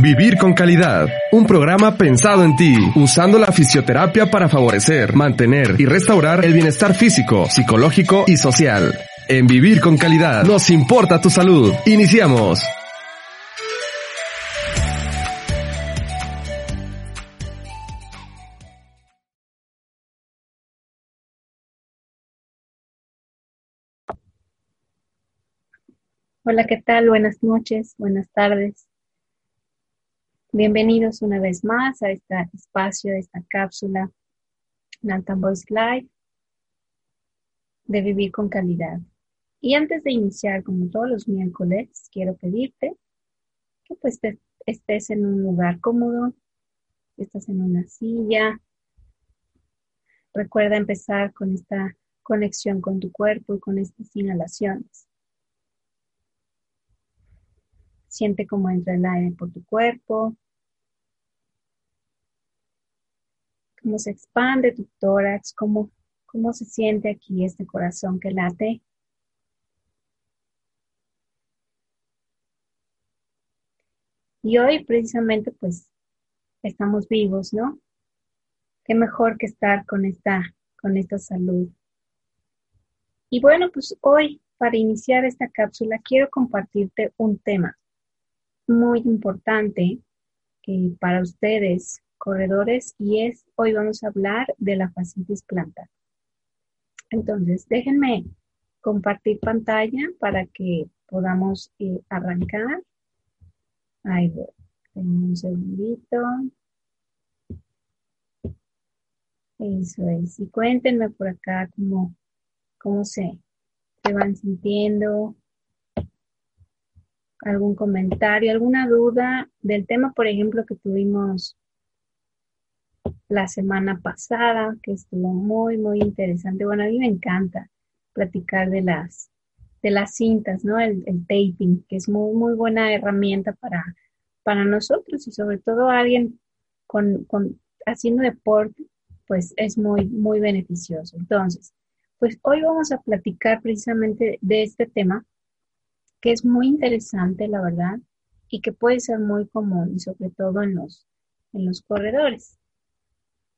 Vivir con calidad. Un programa pensado en ti, usando la fisioterapia para favorecer, mantener y restaurar el bienestar físico, psicológico y social. En Vivir con calidad nos importa tu salud. Iniciamos. Hola, ¿qué tal? Buenas noches, buenas tardes. Bienvenidos una vez más a este espacio, a esta cápsula Nantan Voice Live de vivir con calidad. Y antes de iniciar, como todos los miércoles, quiero pedirte que pues estés en un lugar cómodo, estás en una silla. Recuerda empezar con esta conexión con tu cuerpo y con estas inhalaciones. Siente cómo entra el aire por tu cuerpo, cómo se expande tu tórax, cómo, cómo se siente aquí este corazón que late. Y hoy precisamente pues estamos vivos, ¿no? Qué mejor que estar con esta, con esta salud. Y bueno, pues hoy para iniciar esta cápsula quiero compartirte un tema muy importante que para ustedes, corredores, y es, hoy vamos a hablar de la fascitis plantar. Entonces, déjenme compartir pantalla para que podamos eh, arrancar. Ahí voy. un segundito. Eso es. Y cuéntenme por acá cómo, cómo se, se van sintiendo, algún comentario, alguna duda del tema, por ejemplo, que tuvimos la semana pasada, que estuvo muy, muy interesante. Bueno, a mí me encanta platicar de las, de las cintas, ¿no? El, taping, que es muy, muy buena herramienta para, para nosotros y sobre todo alguien con, con, haciendo deporte, pues es muy, muy beneficioso. Entonces, pues hoy vamos a platicar precisamente de este tema que es muy interesante, la verdad, y que puede ser muy común, sobre todo en los, en los corredores.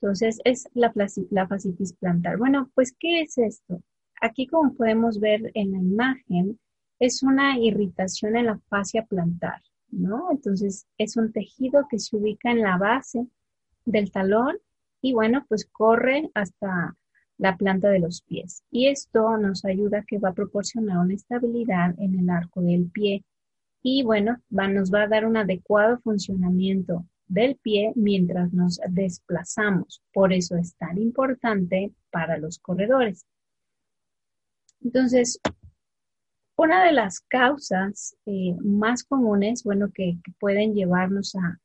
Entonces, es la, la fascitis plantar. Bueno, pues, ¿qué es esto? Aquí, como podemos ver en la imagen, es una irritación en la fascia plantar, ¿no? Entonces, es un tejido que se ubica en la base del talón y, bueno, pues corre hasta la planta de los pies. Y esto nos ayuda que va a proporcionar una estabilidad en el arco del pie. Y bueno, va, nos va a dar un adecuado funcionamiento del pie mientras nos desplazamos. Por eso es tan importante para los corredores. Entonces, una de las causas eh, más comunes, bueno, que pueden llevarnos a,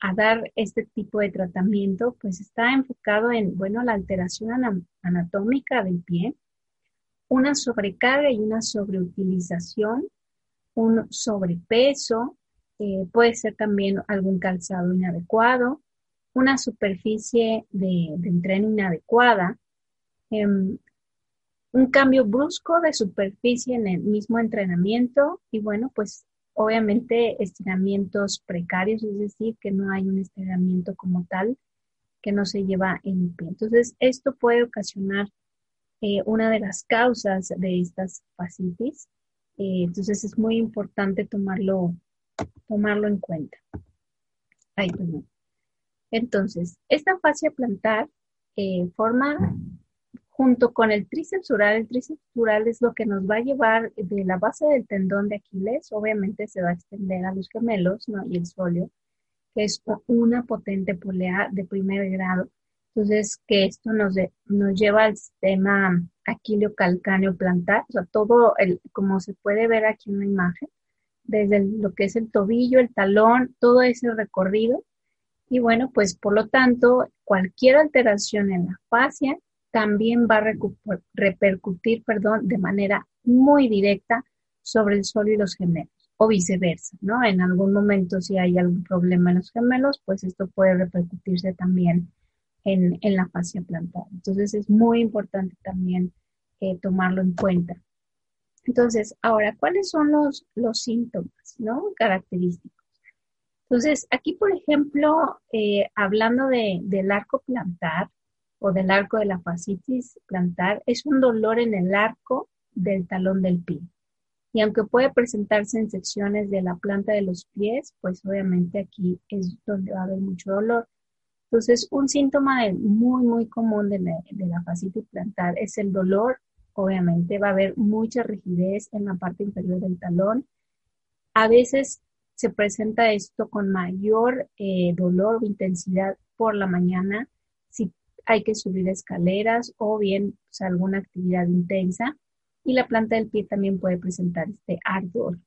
a dar este tipo de tratamiento, pues está enfocado en, bueno, la alteración anatómica del pie, una sobrecarga y una sobreutilización, un sobrepeso, eh, puede ser también algún calzado inadecuado, una superficie de, entreno inadecuada, em, un cambio brusco de superficie en el mismo entrenamiento y bueno, pues obviamente estiramientos precarios, es decir, que no hay un estiramiento como tal que no se lleva en pie. Entonces, esto puede ocasionar eh, una de las causas de estas fascitis. Eh, entonces, es muy importante tomarlo, tomarlo en cuenta. Ay, Entonces, esta fascia plantar eh, forma junto con el tríceps oral. El tríceps oral es lo que nos va a llevar de la base del tendón de Aquiles, obviamente se va a extender a los gemelos y el sóleo, que es una potente polea de primer grado. Entonces, que esto nos, nos lleva al sistema aquileo calcáneo plantar, o sea, todo el, como se puede ver aquí en la imagen, desde lo que es el tobillo, el talón, todo ese recorrido. Y bueno, pues por lo tanto, cualquier alteración en la fascia también va a repercutir, perdón, de manera muy directa sobre el suelo y los gemelos, o viceversa, ¿no? En algún momento, si hay algún problema en los gemelos, pues esto puede repercutirse también en, la fascia plantar. Entonces es muy importante también eh, tomarlo en cuenta. Entonces, ahora, ¿cuáles son los, los síntomas, ¿no? Característicos. Entonces, aquí, por ejemplo, eh, hablando de, del arco plantar o del arco de la fascitis plantar, es un dolor en el arco del talón del pie. Y aunque puede presentarse en secciones de la planta de los pies, pues obviamente aquí es donde va a haber mucho dolor. Entonces, un síntoma muy, muy común de la, fascitis plantar es el dolor. Obviamente va a haber mucha rigidez en la parte inferior del talón. A veces se presenta esto con mayor eh, dolor o intensidad por la mañana, hay que subir escaleras o bien alguna actividad intensa. Y la planta del pie también puede presentar este ardor.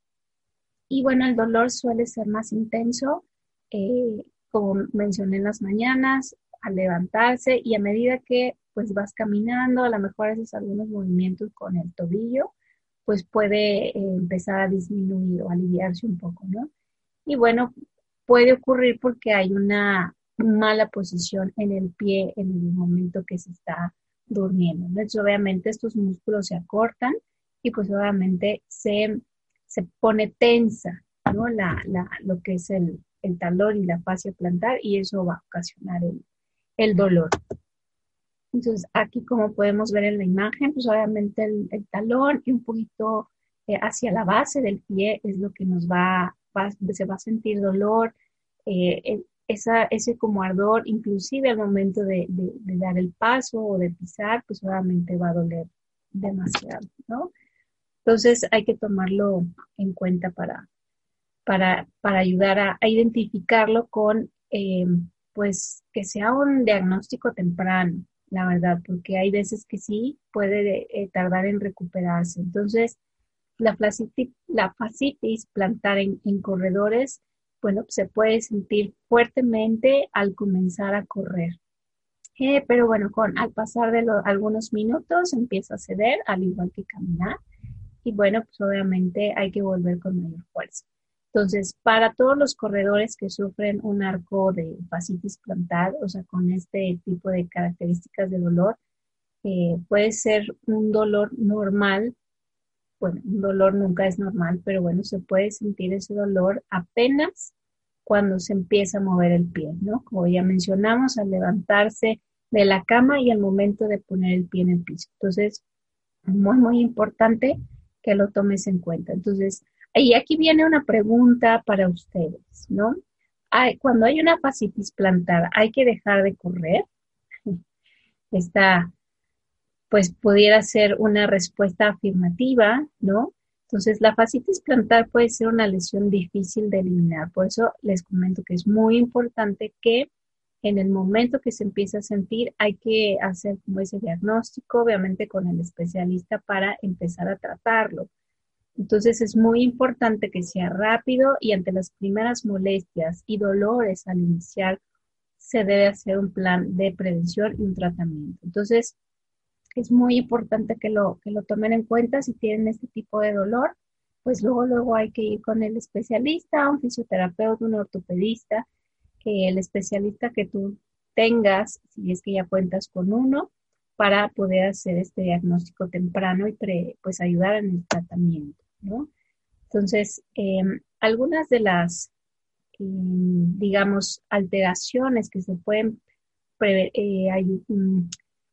Y bueno, el dolor suele ser más intenso eh, como mencioné en las mañanas, al levantarse y a medida que pues vas caminando, a lo mejor haces algunos movimientos con el tobillo, pues puede eh, empezar a disminuir o aliviarse un poco, ¿no? Y bueno, puede ocurrir porque hay una mala posición en el pie en el momento que se está durmiendo. Entonces, obviamente estos músculos se acortan y pues obviamente se, se pone tensa, ¿no? La, la, lo que es el, el talón y la fascia plantar y eso va a ocasionar el, dolor. Entonces, aquí como podemos ver en la imagen, pues obviamente el, talón y un poquito eh, hacia la base del pie es lo que nos va, se va a sentir dolor, eh, esa, ese como ardor, inclusive al momento de, de, dar el paso o de pisar, pues obviamente va a doler demasiado, ¿no? Entonces hay que tomarlo en cuenta para, para, ayudar a, identificarlo con, eh, pues, que sea un diagnóstico temprano, la verdad, porque hay veces que sí puede eh, tardar en recuperarse. Entonces, la fascitis, la fascitis plantar en, corredores, bueno, se puede sentir fuertemente al comenzar a correr. Eh, pero bueno, con, al pasar de algunos minutos empieza a ceder, al igual que caminar. Y bueno, pues obviamente hay que volver con mayor fuerza. Entonces, para todos los corredores que sufren un arco de fascitis plantar, o sea, con este tipo de características de dolor, eh, puede ser un dolor normal. Bueno, un dolor nunca es normal, pero bueno, se puede sentir ese dolor apenas cuando se empieza a mover el pie, ¿no? Como ya mencionamos, al levantarse de la cama y al momento de poner el pie en el piso. Entonces, muy, muy importante que lo tomes en cuenta. Entonces, y aquí viene una pregunta para ustedes, ¿no? cuando hay una fascitis plantar, ¿hay que dejar de correr? Esta, pues, pudiera ser una respuesta afirmativa, ¿no? Entonces, la fascitis plantar puede ser una lesión difícil de eliminar. Por eso les comento que es muy importante que en el momento que se empieza a sentir hay que hacer como ese diagnóstico, obviamente con el especialista para empezar a tratarlo. Entonces es muy importante que sea rápido y ante las primeras molestias y dolores al iniciar se debe hacer un plan de prevención y un tratamiento. Entonces es muy importante que lo, que lo tomen en cuenta si tienen este tipo de dolor, pues luego, luego hay que ir con el especialista, un fisioterapeuta, un ortopedista, que el especialista que tú tengas, si es que ya cuentas con uno, para poder hacer este diagnóstico temprano y pues ayudar en el tratamiento. Entonces, em, algunas de las, em, digamos, alteraciones que se pueden, eh, mm,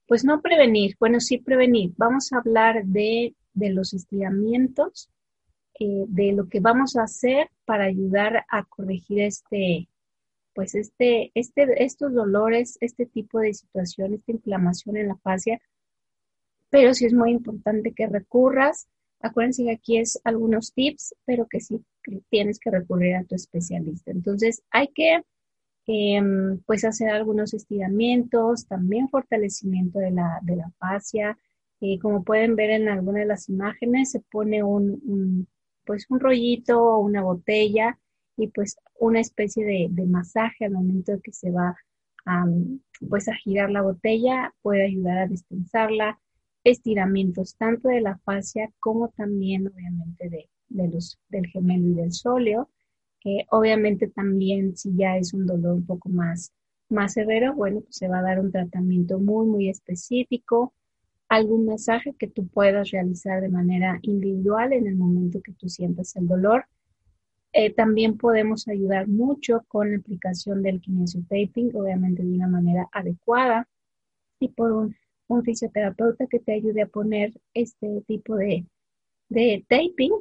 pues no prevenir, bueno, sí prevenir. Vamos a hablar de, los estiramientos, eh, de lo que vamos a hacer para ayudar a corregir este, pues este, este, estos dolores, este tipo de situación, esta inflamación en la fascia, pero sí es muy importante que recurras Acuérdense que aquí es algunos tips, pero que sí tienes que recurrir a tu especialista. Entonces, hay que em, pues hacer algunos estiramientos, también fortalecimiento de la, de la fascia. Eh, como pueden ver en algunas de las imágenes, se pone un, pues un rollito o una botella y pues una especie de, de masaje al momento que se va a, pues a girar la botella, puede ayudar a destensarla, estiramientos tanto de la fascia como también obviamente de, de los, del gemelo y del sóleo. Obviamente también si ya es un dolor un poco más, más severo, bueno, pues se va a dar un tratamiento muy, muy específico, algún masaje que tú puedas realizar de manera individual en el momento que tú sientas el dolor. Eh, también podemos ayudar mucho con la aplicación del kinesiotaping, obviamente de una manera adecuada y por un, fisioterapeuta que te ayude a poner este tipo de, de taping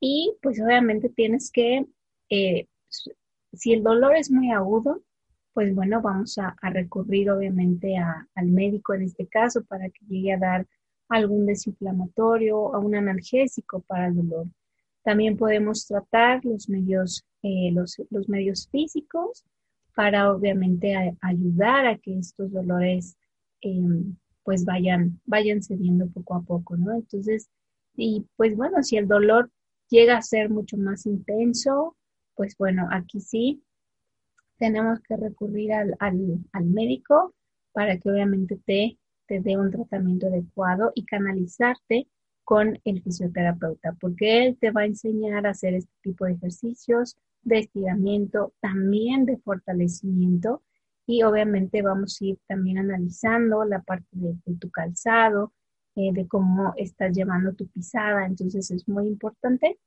y pues obviamente tienes que, eh, si el dolor es muy agudo, pues bueno, vamos a, recurrir obviamente al médico en este caso para que llegue a dar algún desinflamatorio o un analgésico para el dolor. También podemos tratar los medios, eh, los, medios físicos para obviamente ayudar a que estos dolores em, pues vayan, vayan cediendo poco a poco, ¿no? Entonces, y pues bueno, si el dolor llega a ser mucho más intenso, pues bueno, aquí sí tenemos que recurrir al, médico para que obviamente te, te dé un tratamiento adecuado y canalizarte con el fisioterapeuta, porque él te va a enseñar a hacer este tipo de ejercicios de estiramiento, también de fortalecimiento y obviamente vamos a ir también analizando la parte de, tu calzado, eh, de cómo estás llevando tu pisada, entonces es muy importante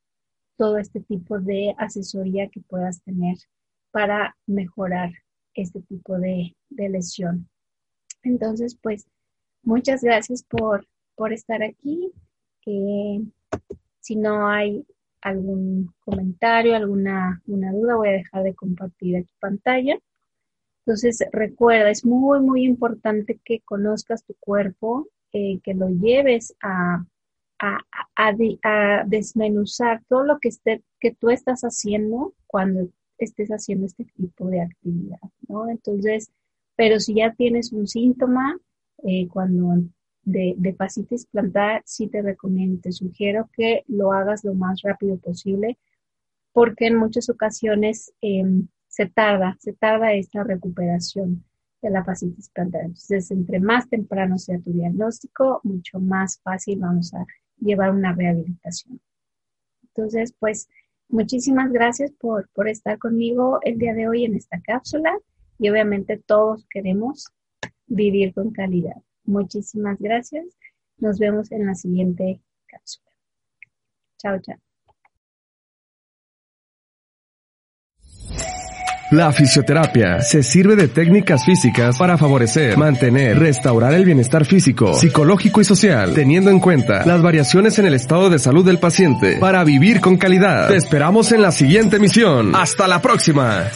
todo este tipo de asesoría que puedas tener para mejorar este tipo de, lesión. Entonces, pues, muchas gracias por, por estar aquí. si no hay algún comentario, alguna una duda, voy a dejar de compartir aquí pantalla. Entonces, recuerda, es muy, muy importante que conozcas tu cuerpo, eh, que lo lleves a, a, a, desmenuzar todo lo que, esté, que tú estás haciendo cuando estés haciendo este tipo de actividad, ¿no? Entonces, pero si ya tienes un síntoma, eh, cuando de, de fascitis plantar, sí te recomiendo, te sugiero que lo hagas lo más rápido posible, porque en muchas ocasiones em, se tarda, se tarda esta recuperación de la fascitis plantar. Entonces, entre más temprano sea tu diagnóstico, mucho más fácil vamos a llevar una rehabilitación. Entonces, pues, Muchísimas gracias por, por estar conmigo el día de hoy en esta cápsula y obviamente todos queremos vivir con calidad. Muchísimas gracias. Nos vemos en la siguiente cápsula. Chao, chao. La fisioterapia se sirve de técnicas físicas para favorecer, mantener, restaurar el bienestar físico, psicológico y social, teniendo en cuenta las variaciones en el estado de salud del paciente para vivir con calidad. Te esperamos en la siguiente emisión. Hasta la próxima.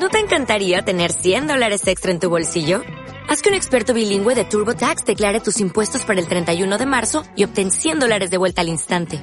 ¿No te encantaría tener 100 dólares extra en tu bolsillo? Haz que un experto bilingüe de TurboTax declare tus impuestos para el 31 de marzo y obtén 100 dólares de vuelta al instante.